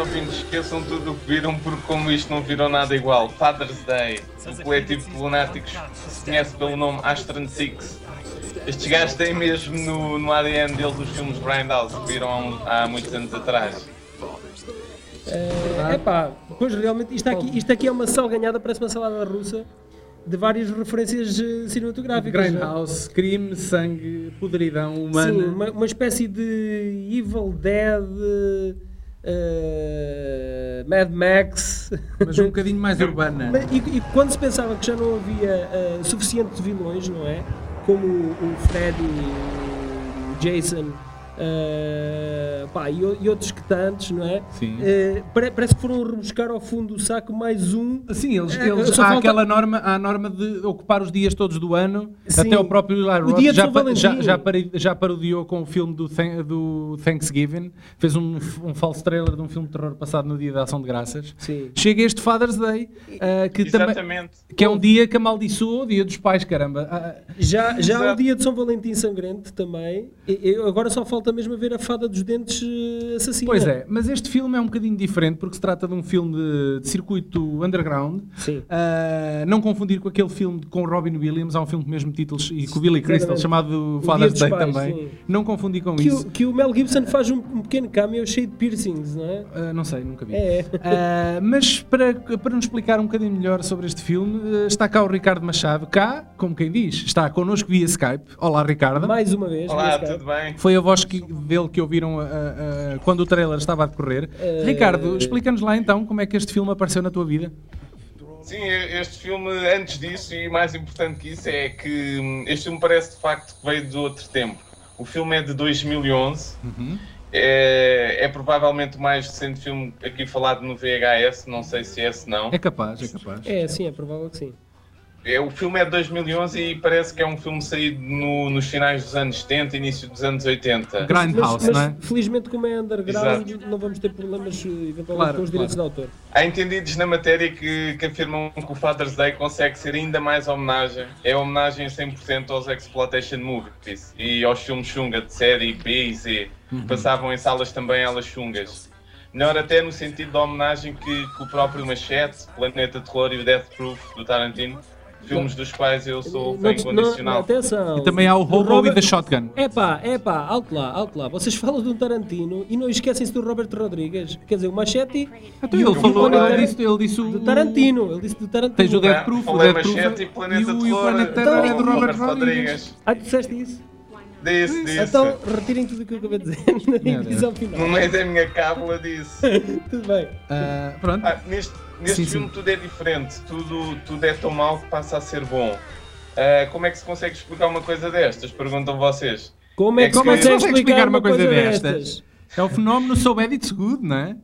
Ouvintes esqueçam tudo o que viram, porque como isto não virou nada igual. Father's Day, o coletivo de lunáticos que se conhece pelo nome Astron Six. Estes gajos têm mesmo no, no ADN deles os filmes Grindhouse que viram há, há muitos anos atrás. É pá, pois realmente isto aqui, isto aqui é uma salganhada, parece uma salada russa de várias referências eh, cinematográficas. é? Grindhouse, crime, sangue, podridão humana. Sim, uma, uma espécie de Evil Dead, eh, Mad Max. Mas um bocadinho mais urbana. E, e quando se pensava que já não havia suficientes vilões, não é? Como o, o Freddy, o Jason eh, pá, e, o- e outros que tantos, não é? Sim. Eh, pare- parece que foram rebuscar ao fundo do saco mais um. Sim, eles, É, eles- só há falta- aquela norma, há a norma de ocupar os dias todos do ano. Sim. Até o próprio Eli O Roth já, já, já, já parodiou com o filme do, Thank- do Thanksgiving. Fez um, um falso trailer de um filme de terror passado no dia da Ação de Graças. Sim. Chega este Father's Day, ah, que, também, que é um dia que amaldiçoa o dia dos pais, caramba. Ah, Já, já o Exato. dia de São Valentim sangrento também. E- e agora só falta mesmo a ver a fada dos dentes eh, assassina. Pois é, mas este filme é um bocadinho diferente porque se trata de um filme de, de circuito underground. Sim. Ah, não confundir com aquele filme com Robin Williams, há um filme com o mesmo título e com o Billy Crystal Exatamente. chamado Father's Day Pais, também. sim. Não confundir com Que isso. o, que o Mel Gibson faz um, um pequeno cameo cheio de piercings, não é? Ah, não sei, nunca vi. É. Ah, mas para, para nos explicar um bocadinho melhor sobre este filme, está cá o Ricardo Machado. Cá, como quem diz, está connosco via Skype. Olá, Ricardo. Mais uma vez. Olá, tudo bem? Foi a voz que- dele que ouviram ah, ah, quando o trailer estava a decorrer. Eh, Ricardo, explica-nos lá então como é que este filme apareceu na tua vida. Sim, este filme, antes disso, e mais importante que isso, é que hum, este filme parece de facto que veio de outro tempo. O filme é de 2011, é, é provavelmente o mais recente filme aqui falado no VHS, não sei se é se não. É capaz, é capaz. É, sim, é provável que sim. É, o filme é de 2011 e parece que é um filme saído no- nos finais dos anos 70, início dos anos 80. Grindhouse, mas, não é? mas, felizmente, como é underground, Exato. não vamos ter problemas eh, eventualmente Claro, com os direitos claro. de autor. Há entendidos na matéria que, que afirmam que o Father's Day consegue ser ainda mais homenagem. É homenagem 100% aos exploitation movies e aos filmes chunga de série B e Z, que passavam em salas também elas chungas. Melhor até no sentido da homenagem que, que o próprio Machete, Planeta Terror e o Death Proof do Tarantino, filmes dos quais eu sou fã Não- incondicional. não, atenção. E também há o Hobo Robert- e The Shotgun. É pá, é pá, alto lá, alto lá. Vocês falam do Tarantino e não esquecem-se do Robert Rodrigues. Quer dizer, o Machete Então e o- ele falou, o- ele disse, ele disse o... do Tarantino. Ele disse do Tarantino. Tens o Death Proof, o Death Proof Machete e Planeta e o, Planeta Terror é do então, Robert Robert Rodrigues. Ah, tu disseste isso? Disse, disse. Então retirem tudo o que eu acabei de dizer na divisão No final. meio da minha cábula disse. Tudo bem. Ah, pronto. Ah, neste neste Sim, filme sim. tudo é diferente, tudo, tudo é tão mau que passa a ser bom. Ah, como é que se consegue explicar uma coisa destas? Perguntam vocês. Como é que Como é que se consegue explicar uma coisa destas? É o fenómeno So Bad It's Good, não é?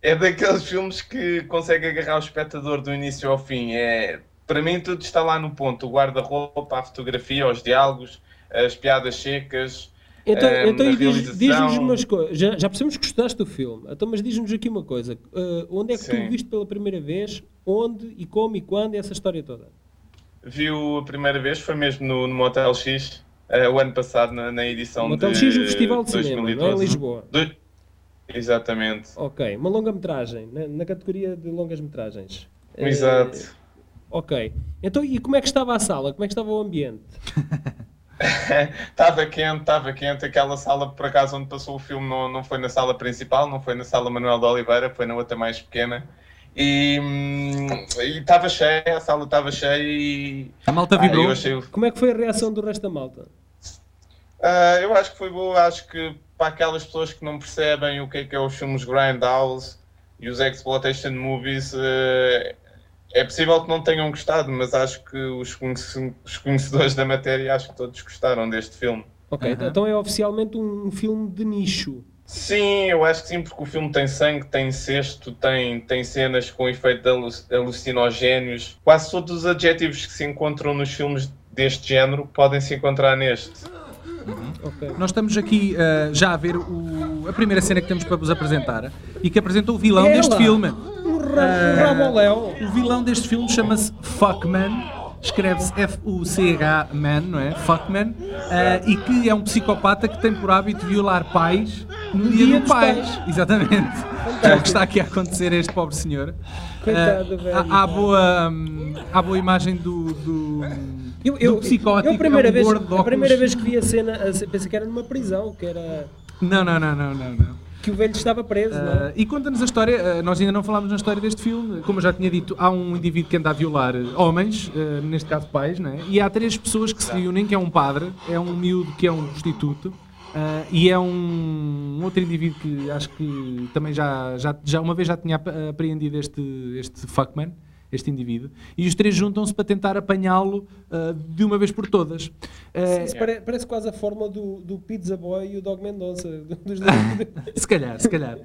É daqueles filmes que consegue agarrar o espectador do início ao fim. É, para mim tudo está lá no ponto. O guarda-roupa, a fotografia, os diálogos, as piadas secas. Então, ah, então a e diz- diz-nos umas coisas. Já, já percebemos que gostaste do filme. Então, mas diz-nos aqui uma coisa. Ah, onde é que tu Sim. o viste pela primeira vez? Onde e como e quando? Essa história toda. Viu a primeira vez, foi mesmo no, no Motel X, ah, o ano passado, na, na edição Motel de X, o Festival de Cinema, não é? Em 2012. Lisboa. Do- Exatamente. Ok. Uma longa-metragem. Na, na categoria de longas-metragens. Eh, Exato. ok. Então, e como é que estava a sala? Como é que estava o ambiente? Estava quente, estava quente. Aquela sala, por acaso, onde passou o filme, não, não foi na sala principal, não foi na sala Manuel de Oliveira, foi na outra mais pequena. E hum, estava cheia, a sala estava cheia e. A malta Ah, vibrou. eu, achei, Como é que foi a reação do resto da malta? Ah, eu acho que foi boa. Acho que para aquelas pessoas que não percebem o que é que é os filmes Grindhouse e os Exploitation Movies, eh, é possível que não tenham gostado, mas acho que os, conhece- os conhecedores da matéria acho que todos gostaram deste filme. Ok, Aham. então é oficialmente um filme de nicho. Sim, eu acho que sim, porque o filme tem sangue, tem incesto, tem, tem cenas com efeito de alu- alucinogénios. Quase todos os adjetivos que se encontram nos filmes deste género podem se encontrar neste. Ok. Nós estamos aqui ah, já a ver o- a primeira cena que temos para vos apresentar e que apresenta o vilão Ela! deste filme. Um ra Ah. O vilão deste filme chama-se Fuckman. Escreve-se F-U-C-H-Man, não é? Fuckman. Ah, e que é um psicopata que tem por hábito violar pais no dia, dos pais. Exatamente. É o que está aqui a acontecer a este pobre senhor. Coitado, Ah, velho, há, boa, hum, há boa imagem do, do, Eu, do eu, psicótico. eu a primeira, é um vez, a primeira vez que vi a cena, pensei que era numa prisão, que era Não, não, não, não, não. não. Que o velho estava preso, não Ah, é? e conta-nos a história, ah, nós ainda não falámos na história deste filme, como eu já tinha dito, há um indivíduo que anda a violar homens, ah, neste caso pais, não é? e há três pessoas que se unem, que é um padre, é um miúdo que é um prostituto, ah, e é um, um outro indivíduo que acho que também já, já, já uma vez já tinha ap- apreendido este, este fuckman, este indivíduo, e os três juntam-se para tentar apanhá-lo ah, de uma vez por todas. Ah, Isso pare- parece quase a fórmula do, do Pizza Boy e o Dog Mendonça. Dos dois. se calhar, se calhar.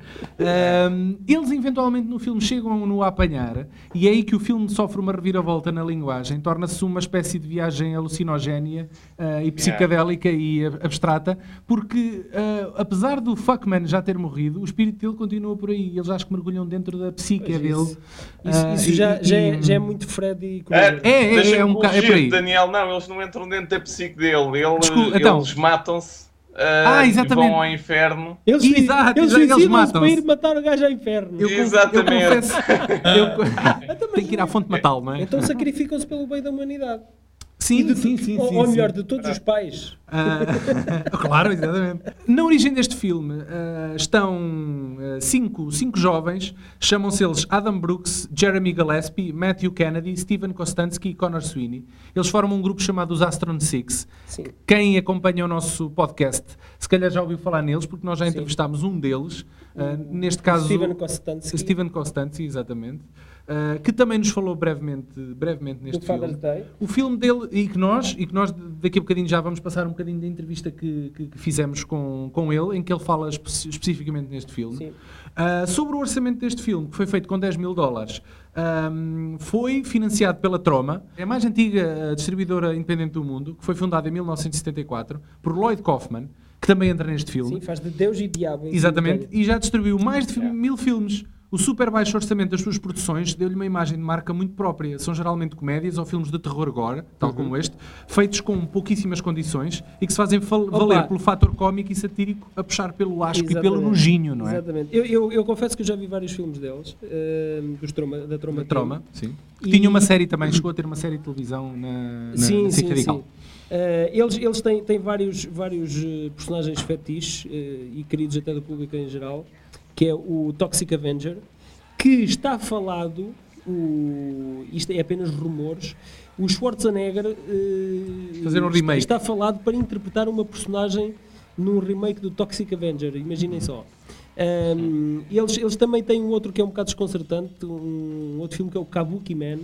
Eles eventualmente no filme chegam-no a apanhar e é aí que o filme sofre uma reviravolta na linguagem, torna-se uma espécie de viagem alucinogénia ah, e psicadélica e ab- abstrata, porque ah, apesar do fuckman já ter morrido, o espírito dele continua por aí. Eles acho que mergulham dentro da psique Pois dele. isso isso, Ah, isso e- já, e- já, é, e- já é muito Freddy É, Krueger. É, é, deixa-me é um bocado- é por aí. Daniel, não, eles não entram dentro da psique dele. Ele- Desculpa, então. Eles matam-se Ah, ah, e exatamente. vão ao inferno. Eles, Exato, eles eles suicidam-se matam-se. para ir matar o gajo ao inferno. Eu, conf- eu Exatamente. confesso. Eu, tenho que ir à fonte matá-lo, não é? Então sacrificam-se pelo bem da humanidade. Sim, de- sim, sim. ou, ou melhor, de todos os pais. Ah, claro, exatamente. Na origem deste filme ah, estão ah, cinco, cinco jovens, chamam-se eles Adam Brooks, Jeremy Gillespie, Matthew Kennedy, Steven Kostansky e Connor Sweeney. Eles formam um grupo chamado os Astron Six. Sim. Quem acompanha o nosso podcast, se calhar já ouviu falar neles, porque nós já entrevistámos um deles, neste caso Steven Kostansky. Steven Kostansky, exatamente, ah, que também nos falou brevemente, brevemente neste Do filme. Day. O filme dele, e que nós, e que nós daqui a bocadinho já vamos passar um bocadinho da entrevista que, que- que fizemos com, com ele, em que ele fala espe- especificamente neste filme. Ah, sobre o orçamento deste filme, que foi feito com 10 mil dólares, ahm, foi financiado pela Troma, é a mais antiga ah, distribuidora independente do mundo, que foi fundada em 1974 por Lloyd Kaufman, que também entra neste filme. Sim, faz de Deus e Diabo. Exatamente, e já distribuiu mais de mil filmes. O super baixo orçamento das suas produções deu-lhe uma imagem de marca muito própria. São geralmente comédias ou filmes de terror gore, tal Uhum. como este, feitos com pouquíssimas condições e que se fazem valer pelo fator cómico e satírico a puxar pelo asco e pelo Exatamente. nojinho, não é? Exatamente. Eu, eu, eu confesso que eu já vi vários filmes deles, eh, dos Troma, da Troma. Da Troma, sim. E- Tinha uma série também, chegou a ter uma série de televisão na, na, sim, na sim, sim. Eh, eles eles têm, têm vários, vários eh, personagens fetiches eh, e queridos até do público em geral, que é o Toxic Avenger, que está falado, o, isto é apenas rumores, o Schwarzenegger eh, Fazer um está- remake. está falado para interpretar uma personagem num remake do Toxic Avenger, imaginem só. Um, eles, eles também têm um outro que é um bocado desconcertante, um outro filme que é o Kabuki Man,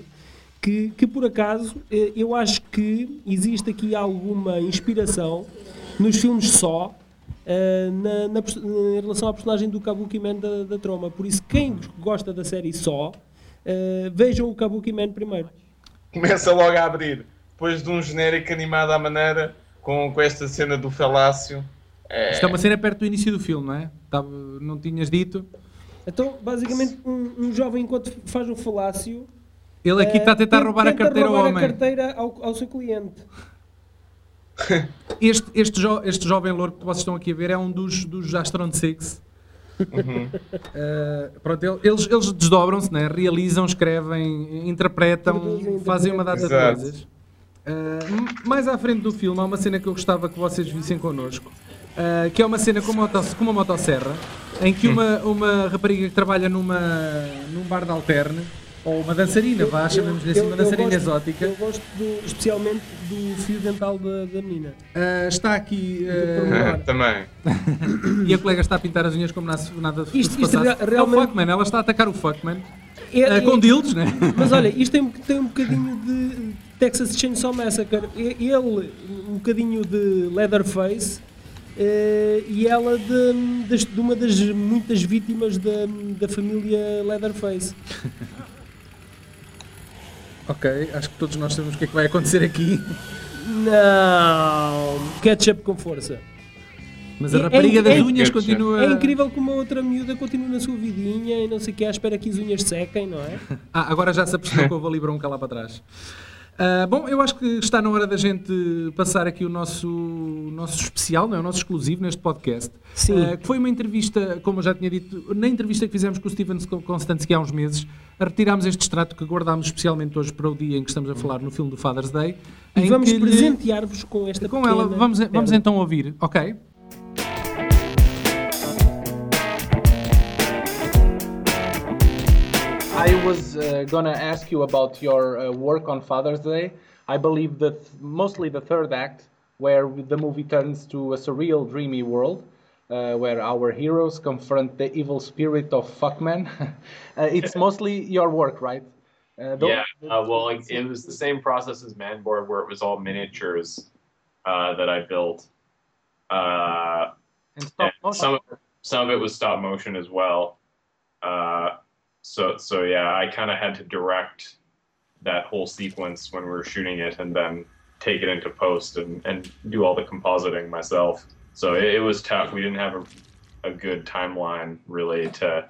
que, que por acaso eh, eu acho que existe aqui alguma inspiração nos filmes só eh, na, na em relação à personagem do Kabuki Man da, da Troma. Por isso, quem gosta da série só, eh, vejam o Kabuki Man primeiro. Começa logo a abrir. Depois de um genérico animado à maneira, com, com esta cena do falácio. É, Isto é uma cena perto do início do filme, não é? Tava- não tinhas dito. Então, basicamente, um, um jovem, enquanto faz o falácio, Ele aqui está a tentar eh, roubar a carteira ao roubar homem. a carteira ao, ao seu cliente. Este, este, jo- este jovem louro que vocês estão aqui a ver é um dos, dos Astron Six. Uh, pronto, ele- eles, eles desdobram-se, né? realizam, escrevem, interpretam, fazem uma data interpretam. de coisas. Uh, mais à frente do filme há uma cena que eu gostava que vocês vissem connosco, uh, que é uma cena com uma, motos- com uma motosserra, em que uma, uma rapariga que trabalha numa, num bar de alterne, ou uma dançarina, vá, chamemos-lhe assim, uma eu dançarina gosto- exótica, Eu gosto do- especialmente do fio dental da, da menina. uh, está aqui uh, também. e a colega está a pintar as unhas como nada, nada se Isto- isto realmente- É o fuckman, ela está a atacar o fuckman, É- uh, é- com dildos, né? Mas olha, isto tem, tem um bocadinho de Texas Chainsaw Massacre. E- Ele, um bocadinho de Leatherface, eh, e ela de, das- de uma das muitas vítimas da, da família Leatherface. Ok, acho que todos nós sabemos o que é que vai acontecer aqui. Não! Ketchup com força. Mas a É- rapariga é- das é- unhas continua. É incrível como a outra miúda continua na sua vidinha e não sei o que, à espera que as unhas sequem, não é? Ah, agora já se apercebeu que houve ali bronca lá para trás. Uh, bom, eu acho que está na hora da gente passar aqui o nosso, nosso especial, não é? o nosso exclusivo neste podcast. Sim. Uh, que foi uma entrevista, como eu já tinha dito, na entrevista que fizemos com o Steven Konstanski há uns meses, retirámos este extrato que guardámos especialmente hoje para o dia em que estamos a falar no filme do Father's Day. E vamos presentear-vos com esta com ela. Vamos, vamos então ouvir, ok? I was uh, gonna ask you about your uh, work on Father's Day. I believe that mostly the third act, where the movie turns to a surreal, dreamy world, uh, where our heroes confront the evil spirit of fuckman. uh, it's mostly your work, right? Uh, Yeah, uh, well, like, it was the same process as Manboard, where it was all miniatures uh, that I built. Uh, and stop some of, some of it was stop motion as well. So so yeah, I kind of had to direct that whole sequence when we were shooting it, and then take it into post and, and do all the compositing myself. So it, it was tough. We didn't have a, a good timeline really to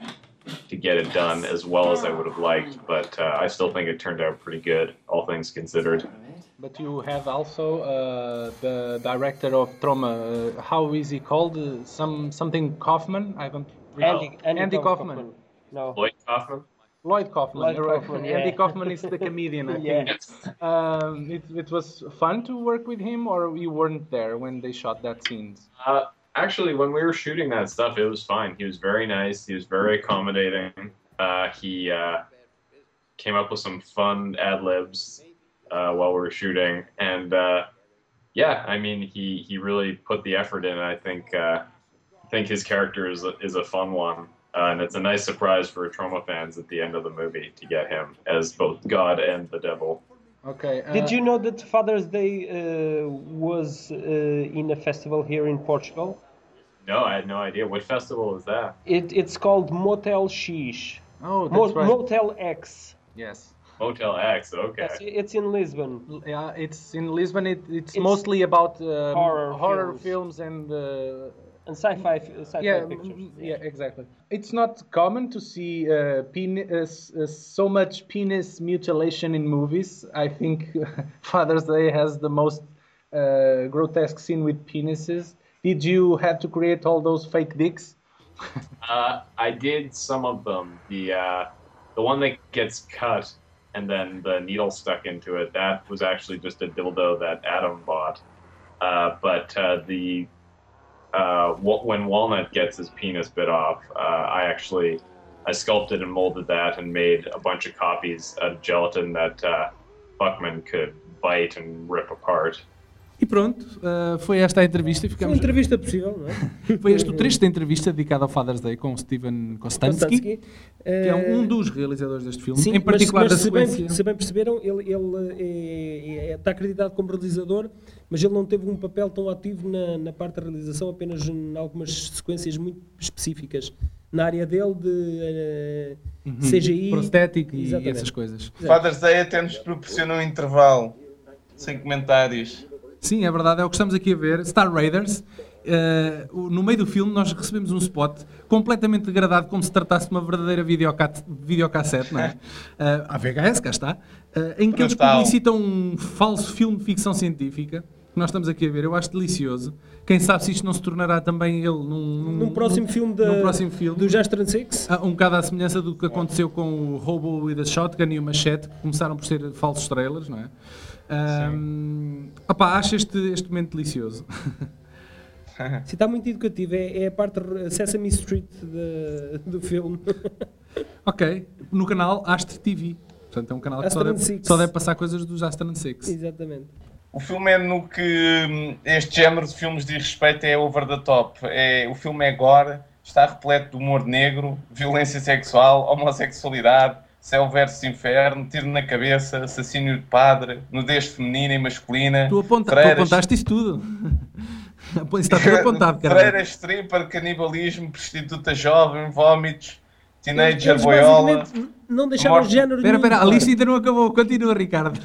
to get it done as well as I would have liked, but uh, I still think it turned out pretty good, all things considered. But you have also uh, the director of Trauma. Uh, how is he called? Uh, some something Kaufman. I don't. Andy, Andy, Andy Kaufman. Kaufman. No. Lloyd Kaufman. Lloyd Kaufman. Lloyd you're right. Kaufman, Andy. Kaufman is the comedian. I Yeah. think. Um, it, it was fun to work with him, or you weren't there when they shot that scenes. Uh, actually, when we were shooting that stuff, it was fine. He was very nice. He was very accommodating. Uh, he uh, came up with some fun ad libs uh, while we were shooting, and uh, yeah, I mean, he he really put the effort in. I think uh, I think his character is a, is a fun one. Uh, and it's a nice surprise for trauma fans at the end of the movie to get him as both God and the devil. Okay. Uh, Did you know that Father's Day uh, was uh, in a festival here in Portugal? No, I had no idea. What festival is that? It, it's called Motel X. Oh, that's Mo- right. Motel X. yes. Motel X. Okay. Yes, it's in Lisbon. Yeah, it's in Lisbon. It, it's, It's mostly about um, horror films. films. and uh, And sci-fi, sci-fi yeah, pictures. mm, yeah, exactly. It's not common to see uh, pen- uh, uh, so much penis mutilation in movies. I think Father's Day has the most uh, grotesque scene with penises. Did you have to create all those fake dicks? Uh, I did some of them. The uh, the one that gets cut and then the needle stuck into it. That was actually just a dildo that Adam bought. Uh, but uh, the uh, when Walnut gets his penis bit off, uh, I actually I sculpted and molded that and made a bunch of copies of gelatin that uh, Buckman could bite and rip apart. E pronto, uh, foi esta a entrevista e Foi uma ficamos. entrevista possível, não é? Foi este o trecho da entrevista dedicado ao Father's Day com o Steven Kostansky, que é Eh, um dos realizadores deste filme, Sim, em particular mas, mas da se, bem, se bem perceberam, ele, ele é- é- está acreditado como realizador, mas ele não teve um papel tão ativo na, na parte da realização, apenas em algumas sequências muito específicas. Na área dele de eh, CGI. prostético e Exatamente. essas coisas. Father's Day até nos proporciona um intervalo. Sem comentários. Sim, é verdade, é o que estamos aqui a ver. Star Raiders. o- no meio do filme nós recebemos um spot completamente degradado como se tratasse de uma verdadeira videocat- videocassete, não é? Eh, a VHS, cá está, eh, em que eles publicitam um falso filme de ficção científica que nós estamos aqui a ver, eu acho delicioso. Quem sabe se isto não se tornará também ele num, num, Num próximo num- filme, da, num próximo filme. do Jastran Six. Ah, Um bocado à semelhança do que aconteceu com o Robo with a Shotgun e o Machete, que começaram por ser falsos trailers, não é? Ahm, opá, acho este, este momento delicioso. Sim, está muito educativo, é, é a parte Sesame Street de- do filme. ok, no canal Astre TV. Portanto, é um canal que só deve, só deve passar coisas dos Astron Six. Exatamente. O filme é no que hum, este género de filmes de respeito é over the top. É, o filme é gore, está repleto de humor negro, violência sexual, homossexualidade, céu versus inferno, tiro na cabeça, assassínio de padre, nudez feminina e masculina. Tu, aponta, tu freiras- apontaste isso tudo. Isso está tudo apontado, cara. Freira, stripper, canibalismo, prostituta jovem, vómitos, teenager, boiola. basicamente não deixaram Morte. género Espera, nenhum espera, a lista ainda não acabou. Continua, Ricardo.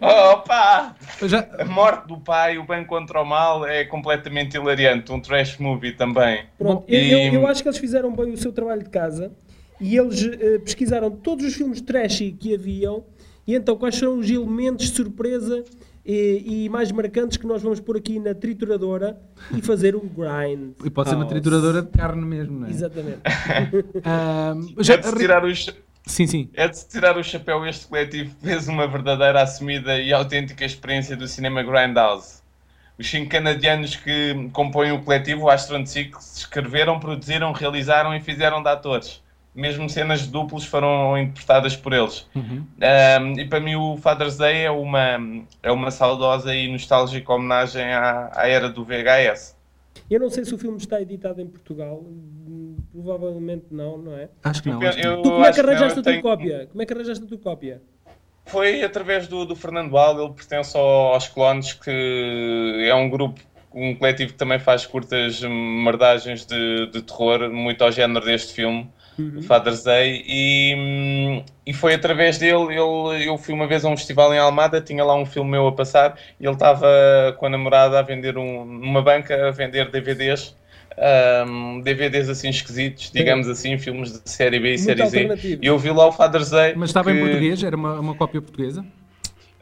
Opa! Já... A morte do pai, o bem contra o mal, é completamente hilariante. Um trash movie também. Pronto, eu, e- eu- eu acho que eles fizeram bem o seu trabalho de casa e eles eh, pesquisaram todos os filmes trashy que haviam E então, quais são os elementos de surpresa e, e mais marcantes que nós vamos pôr aqui na trituradora e fazer um grind? E pode ser uma trituradora de carne mesmo, não é? Exatamente. Já- tirar os, Sim, sim. É de se tirar o chapéu, este coletivo fez uma verdadeira, assumida e autêntica experiência do cinema Grindhouse. Os cinco canadianos que compõem o coletivo, Astron Six, escreveram, produziram, realizaram e fizeram de atores. Mesmo cenas duplos foram interpretadas por eles. Uhum. Um, e para mim o Father's Day é uma, é uma saudosa e nostálgica homenagem à, à era do VHS. Eu não sei se o filme está editado em Portugal. Provavelmente não, não é? Acho que não. Acho que não. Tu como é que não, arranjaste a tua tenho- cópia? Como é que arranjaste a tua cópia? Foi através do, do Fernando Aldo, ele pertence ao- aos Clones, que é um grupo, um coletivo que também faz curtas merdagens de, de terror, muito ao género deste filme, Uhum. Father's Day, e, hum, e foi através dele, ele, eu fui uma vez a um festival em Almada, tinha lá um filme meu a passar, e ele estava com a namorada a vender um, numa banca, a vender DVDs, hum, DVDs assim esquisitos, digamos assim, filmes de série B e Muito série Z, e eu vi lá o Father's Day. Mas estava em português? Era uma, uma cópia portuguesa?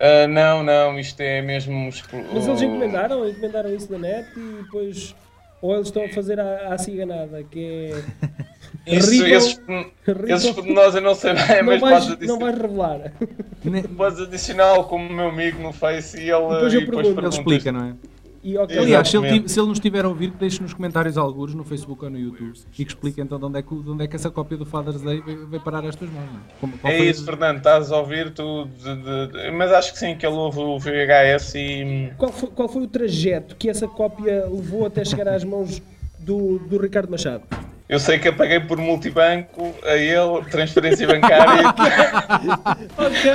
ah, não, não, isto é mesmo. Mas eles o- encomendaram, encomendaram isso na net e depois. Ou eles estão a fazer a, a ciganada, que é. Isso, esses, Ripple- esses pormenores eu não sei bem, não, mas vais, podes, não adici- vais revelar. Podes adicioná-lo como meu amigo no Face e ele, Depois eu e depois pergunto. Ele explica, não é? E, ok, Aliás, se ele, se ele nos estiver a ouvir, que deixe nos comentários alguns no Facebook ou no YouTube e que explique então de onde é que, de onde é que essa cópia do Father's Day veio, veio parar às tuas mãos. Não é? Como, É foi- isso, Fernando, estás a ouvir tu, de- de- de- mas acho que sim, que ele ouve o VHS e Qual foi, qual foi o trajeto que essa cópia levou até chegar às mãos do, do Ricardo Machado? Eu sei que apaguei por multibanco a ele, transferência bancária. Ok,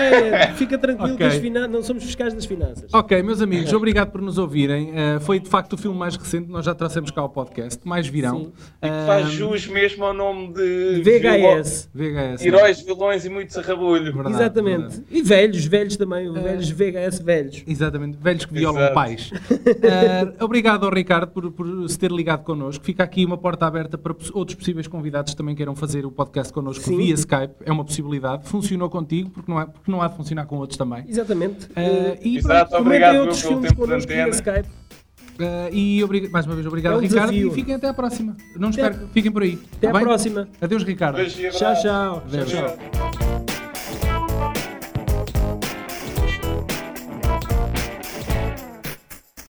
fica tranquilo Ok. que não somos fiscais das finanças. Ok, meus amigos, obrigado por nos ouvirem. Uh, foi de facto o filme mais recente, nós já trouxemos cá ao podcast, mais virão. Sim. Uh, faz jus mesmo ao nome de VHS. VHS. Heróis, vilões e muito sarrabulho. Verdade, Exatamente. verdade. E velhos, velhos também, velhos VHS velhos. Exatamente, velhos que violam Exato. pais. Uh, obrigado ao Ricardo por, por se ter ligado connosco. Fica aqui uma porta aberta para poss- outros possíveis convidados que também queiram fazer o podcast connosco Sim. via Skype. É uma possibilidade. Funcionou contigo, porque não, é, porque não há de funcionar com outros também. Exatamente. Uh, e, Exato, pronto, obrigado outros pelo filmes tempo de connosco via. Skype. uh, e mais uma vez, obrigado, É um Ricardo. desafio. E fiquem até à próxima. Não Até- espero, fiquem por aí. Até Tá à bem? próxima. Adeus, Ricardo. Beijo Tchau, tchau. Adeus. tchau, tchau.